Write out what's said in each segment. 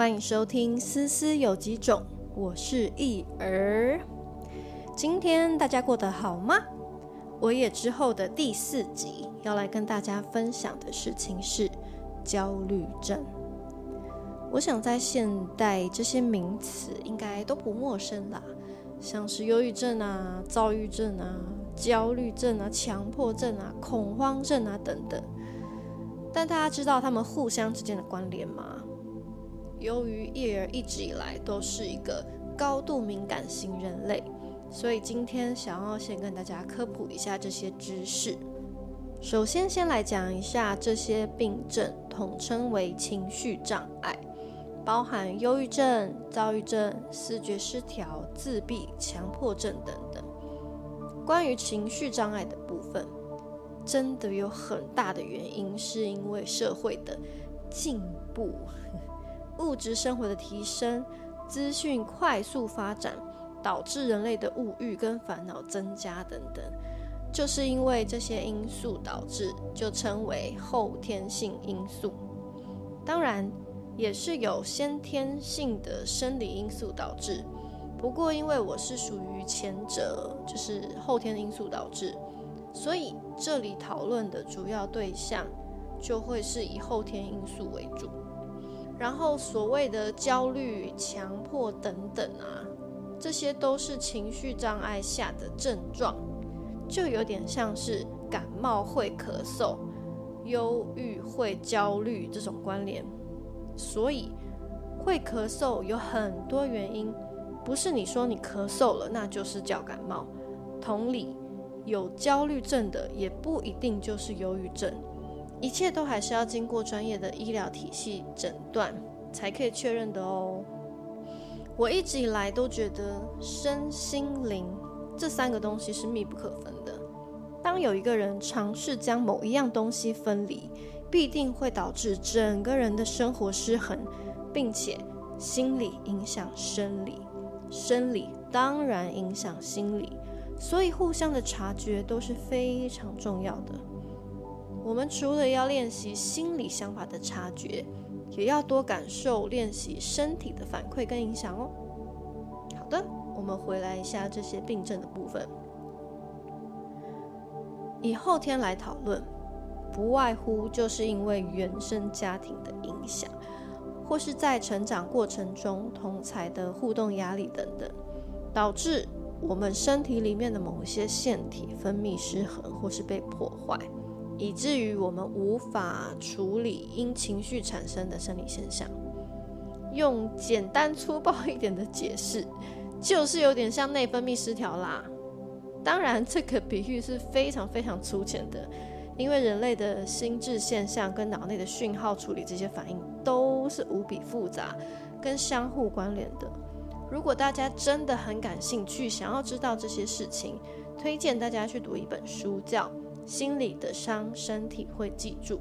欢迎收听《思思有几种》，我是易儿。今天大家过得好吗？我也之后的第四集要来跟大家分享的事情是焦虑症。我想在现代这些名词应该都不陌生啦，像是忧郁症啊、躁郁症啊、焦虑症啊、强迫症啊、恐慌症啊等等。但大家知道他们互相之间的关联吗？由于叶儿一直以来都是一个高度敏感型人类，所以今天想要先跟大家科普一下这些知识。首先，先来讲一下这些病症，统称为情绪障碍，包含忧郁症、躁郁症、视觉失调、自闭、强迫症等等。关于情绪障碍的部分。真的有很大的原因，是因为社会的进步、物质生活的提升、资讯快速发展，导致人类的物欲跟烦恼增加等等，就是因为这些因素导致，就称为后天性因素。当然，也是有先天性的生理因素导致，不过因为我是属于前者，就是后天因素导致。所以这里讨论的主要对象就会是以后天因素为主，然后所谓的焦虑、强迫等等啊，这些都是情绪障碍下的症状，就有点像是感冒会咳嗽、忧郁会焦虑这种关联。所以会咳嗽有很多原因，不是你说你咳嗽了那就是叫感冒。同理。有焦虑症的也不一定就是忧郁症，一切都还是要经过专业的医疗体系诊断才可以确认的哦。我一直以来都觉得身心灵这三个东西是密不可分的。当有一个人尝试将某一样东西分离，必定会导致整个人的生活失衡，并且心理影响生理，生理当然影响心理。所以，互相的察觉都是非常重要的。我们除了要练习心理想法的察觉，也要多感受、练习身体的反馈跟影响哦。好的，我们回来一下这些病症的部分。以后天来讨论，不外乎就是因为原生家庭的影响，或是在成长过程中同才的互动压力等等，导致。我们身体里面的某些腺体分泌失衡，或是被破坏，以至于我们无法处理因情绪产生的生理现象。用简单粗暴一点的解释，就是有点像内分泌失调啦。当然，这个比喻是非常非常粗浅的，因为人类的心智现象跟脑内的讯号处理这些反应都是无比复杂跟相互关联的。如果大家真的很感兴趣，想要知道这些事情，推荐大家去读一本书，叫《心理的伤，身体会记住》。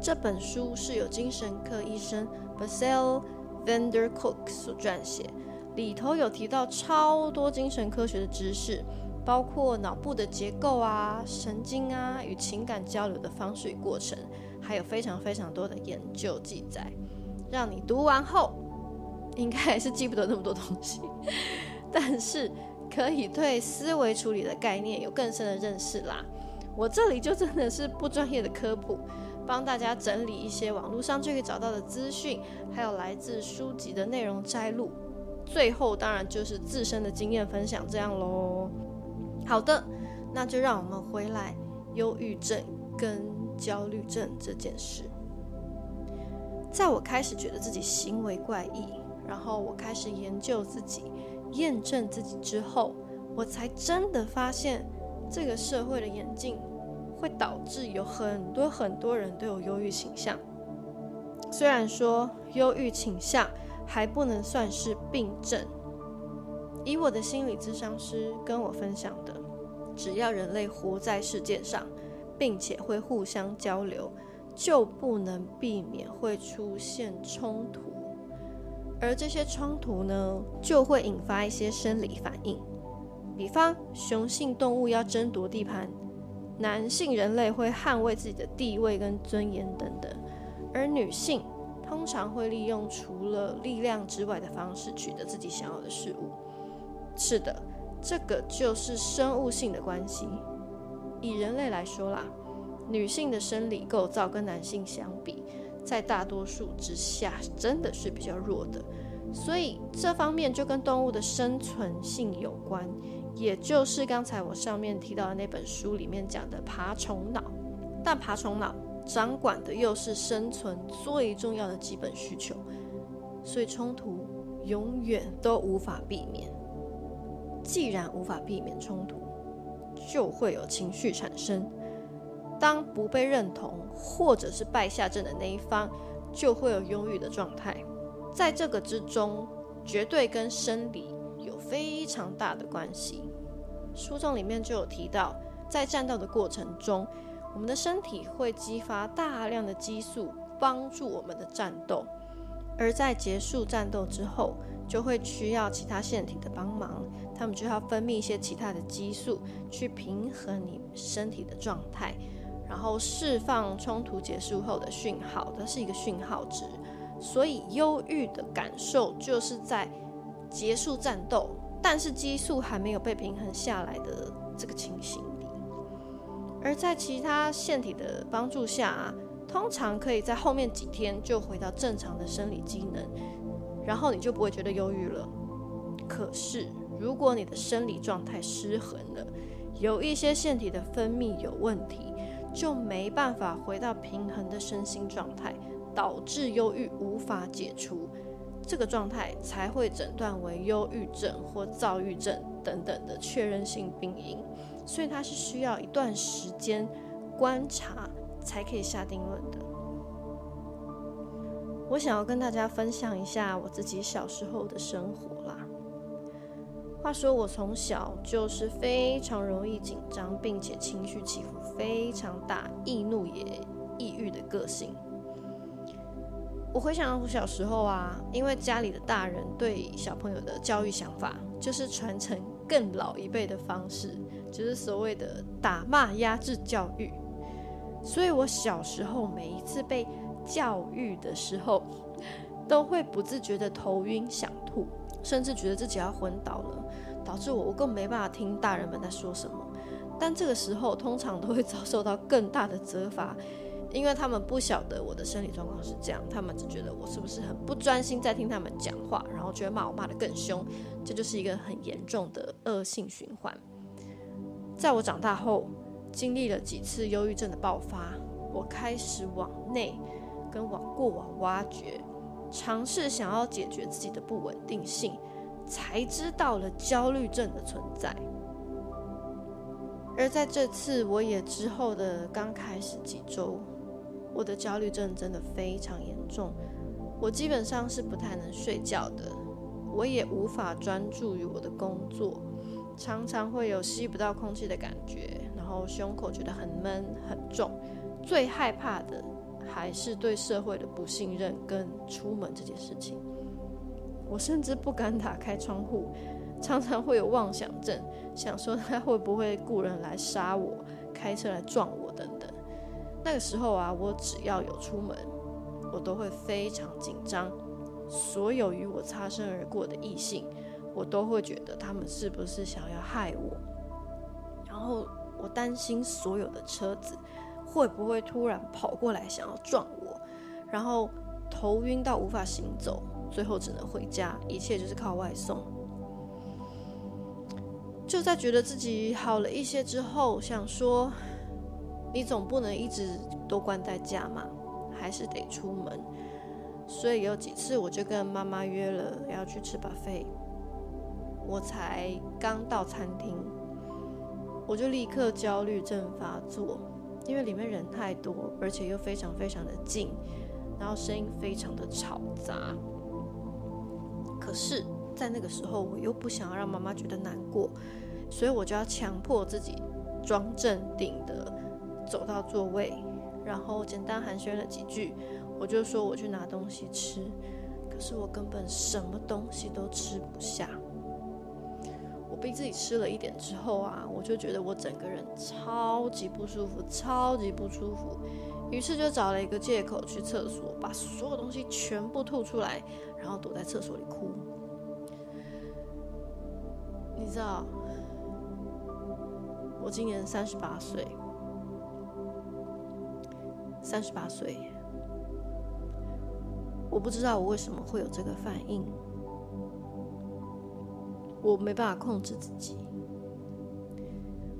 这本书是由精神科医生 Basil Vandercook 所撰写，里头有提到超多精神科学的知识，包括脑部的结构啊、神经啊与情感交流的方式与过程，还有非常非常多的研究记载，让你读完后。应该还是记不得那么多东西，但是可以对思维处理的概念有更深的认识啦。我这里就真的是不专业的科普，帮大家整理一些网络上就可以找到的资讯，还有来自书籍的内容摘录。最后当然就是自身的经验分享这样喽。好的，那就让我们回来忧郁症跟焦虑症这件事。在我开始觉得自己行为怪异。然后我开始研究自己，验证自己之后，我才真的发现，这个社会的眼镜会导致有很多很多人都有忧郁倾向。虽然说忧郁倾向还不能算是病症，以我的心理咨商师跟我分享的，只要人类活在世界上，并且会互相交流，就不能避免会出现冲突。而这些冲突呢，就会引发一些生理反应，比方雄性动物要争夺地盘，男性人类会捍卫自己的地位跟尊严等等，而女性通常会利用除了力量之外的方式取得自己想要的事物。是的，这个就是生物性的关系。以人类来说啦，女性的生理构造跟男性相比，在大多数之下真的是比较弱的。所以这方面就跟动物的生存性有关，也就是刚才我上面提到的那本书里面讲的爬虫脑。但爬虫脑掌管的又是生存最重要的基本需求，所以冲突永远都无法避免。既然无法避免冲突，就会有情绪产生。当不被认同或者是败下阵的那一方，就会有忧郁的状态。在这个之中，绝对跟生理非常大的关系。书中里面就有提到，在战斗的过程中，我们的身体会激发大量的激素，帮助我们的战斗；而在结束战斗之后，就会需要其他腺体的帮忙，他们就要分泌一些其他的激素，去平衡你身体的状态，然后释放冲突结束后的讯号，它是一个讯号值。所以，忧郁的感受就是在结束战斗，但是激素还没有被平衡下来的这个情形里。而在其他腺体的帮助下，通常可以在后面几天就回到正常的生理机能，然后你就不会觉得忧郁了。可是，如果你的生理状态失衡了，有一些腺体的分泌有问题，就没办法回到平衡的身心状态。导致忧郁无法解除，这个状态才会诊断为忧郁症或躁郁症等等的确认性病因，所以它是需要一段时间观察才可以下定论的。我想要跟大家分享一下我自己小时候的生活啦。话说我从小就是非常容易紧张，并且情绪起伏非常大，易怒也抑郁的个性。我回想我小时候啊，因为家里的大人对小朋友的教育想法就是传承更老一辈的方式，就是所谓的打骂压制教育，所以我小时候每一次被教育的时候，都会不自觉的头晕想吐，甚至觉得自己要昏倒了，导致我我更没办法听大人们在说什么。但这个时候通常都会遭受到更大的责罚。因为他们不晓得我的生理状况是这样，他们只觉得我是不是很不专心在听他们讲话，然后觉得骂我骂得更凶，这就是一个很严重的恶性循环。在我长大后，经历了几次忧郁症的爆发，我开始往内跟往过往挖掘，尝试想要解决自己的不稳定性，才知道了焦虑症的存在。而在这次我也之后的刚开始几周。我的焦虑症真的非常严重，我基本上是不太能睡觉的，我也无法专注于我的工作，常常会有吸不到空气的感觉，然后胸口觉得很闷很重，最害怕的还是对社会的不信任跟出门这件事情，我甚至不敢打开窗户，常常会有妄想症，想说他会不会雇人来杀我，开车来撞我。那个时候啊，我只要有出门，我都会非常紧张。所有与我擦身而过的异性，我都会觉得他们是不是想要害我。然后我担心所有的车子会不会突然跑过来想要撞我，然后头晕到无法行走，最后只能回家，一切就是靠外送。就在觉得自己好了一些之后，想说。你总不能一直都关在家嘛，还是得出门。所以有几次我就跟妈妈约了要去吃 buffet，我才刚到餐厅，我就立刻焦虑症发作，因为里面人太多，而且又非常非常的近，然后声音非常的吵杂。可是，在那个时候，我又不想要让妈妈觉得难过，所以我就要强迫自己装镇定的。走到座位，然后简单寒暄了几句，我就说我去拿东西吃。可是我根本什么东西都吃不下。我逼自己吃了一点之后啊，我就觉得我整个人超级不舒服，超级不舒服。于是就找了一个借口去厕所，把所有东西全部吐出来，然后躲在厕所里哭。你知道，我今年三十八岁，三十八岁，我不知道我为什么会有这个反应。我没办法控制自己。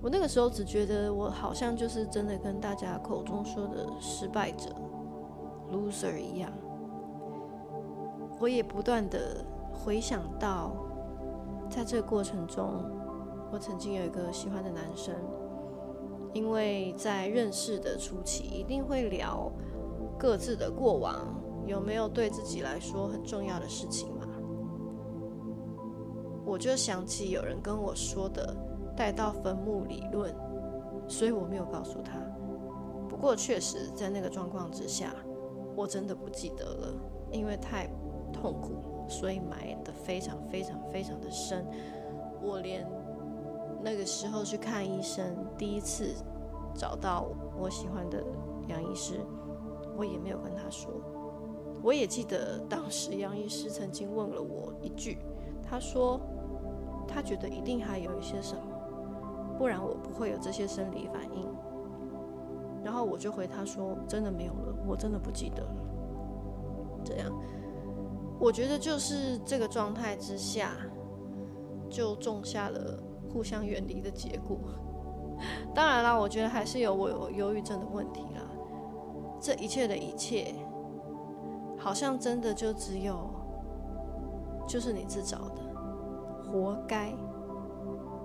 我那个时候只觉得我好像就是真的跟大家口中说的失败者、loser 一样。我也不断的回想到，在这个过程中，我曾经有一个喜欢的男生，因为在认识的初期一定会聊各自的过往，有没有对自己来说很重要的事情嘛。我就想起有人跟我说的带到坟墓理论，所以我没有告诉他。不过确实在那个状况之下，我真的不记得了，因为太痛苦，所以埋的非常非常非常的深。我连那个时候去看医生，第一次找到我喜欢的杨医师，我也没有跟他说。我也记得当时杨医师曾经问了我一句，他说。他觉得一定还有一些什么，不然我不会有这些生理反应。然后我就回他说：“真的没有了，我真的不记得了。”这样，我觉得就是这个状态之下，就种下了互相远离的结果。当然啦，我觉得还是有我有忧郁症的问题啦。这一切的一切，好像真的就只有，就是你自找的。活该，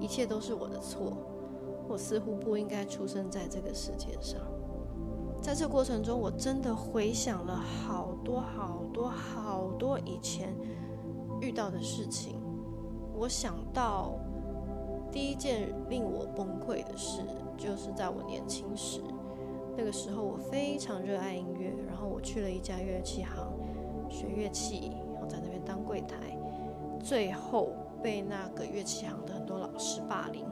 一切都是我的错。我似乎不应该出生在这个世界上。在这过程中，我真的回想了好多好多好多以前遇到的事情。我想到第一件令我崩溃的事，就是在我年轻时，那个时候我非常热爱音乐，然后我去了一家乐器行学乐器，然后在那边当柜台，最后。被那个乐器行的很多老师霸凌，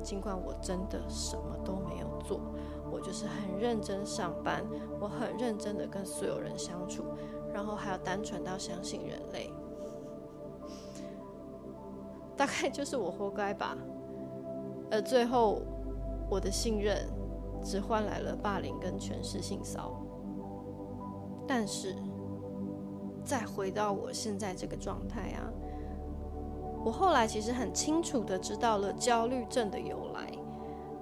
尽管我真的什么都没有做，我就是很认真上班，我很认真的跟所有人相处，然后还要单纯到相信人类，大概就是我活该吧。而最后，我的信任只换来了霸凌跟全市性骚但是，再回到我现在这个状态啊。我后来其实很清楚的知道了焦虑症的由来，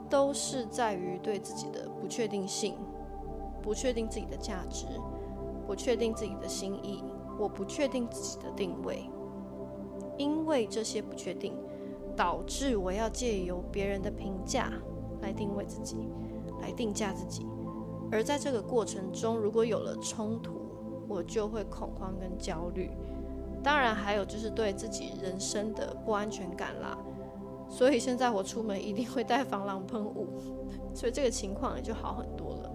都是在于对自己的不确定性，不确定自己的价值，不确定自己的心意，我不确定自己的定位。因为这些不确定，导致我要借由别人的评价来定位自己，来定价自己。而在这个过程中，如果有了冲突，我就会恐慌跟焦虑。当然，还有就是对自己人生的不安全感啦。所以现在我出门一定会带防狼喷雾，所以这个情况也就好很多了。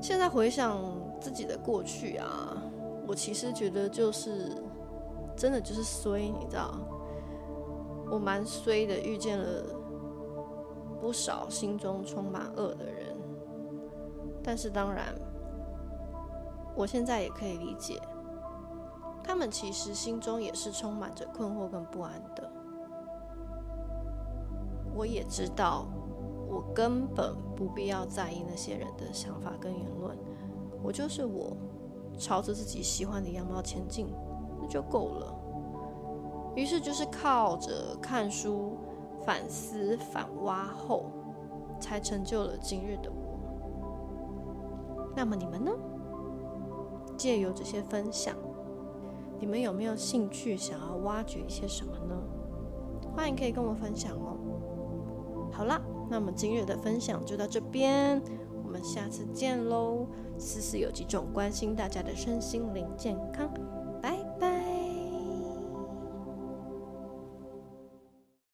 现在回想自己的过去啊，我其实觉得就是真的就是衰，你知道，我蛮衰的，遇见了不少心中充满恶的人。但是当然，我现在也可以理解。他们其实心中也是充满着困惑跟不安的。我也知道，我根本不必要在意那些人的想法跟言论，我就是我，朝着自己喜欢的样貌前进，就够了。于是就是靠着看书、反思、反挖后，才成就了今日的我。那么你们呢？借由这些分享。你们有没有兴趣想要挖掘一些什么呢？欢迎可以跟我分享哦。好啦，那么今日的分享就到这边，我们下次见喽。思思有几种关心大家的身心灵健康。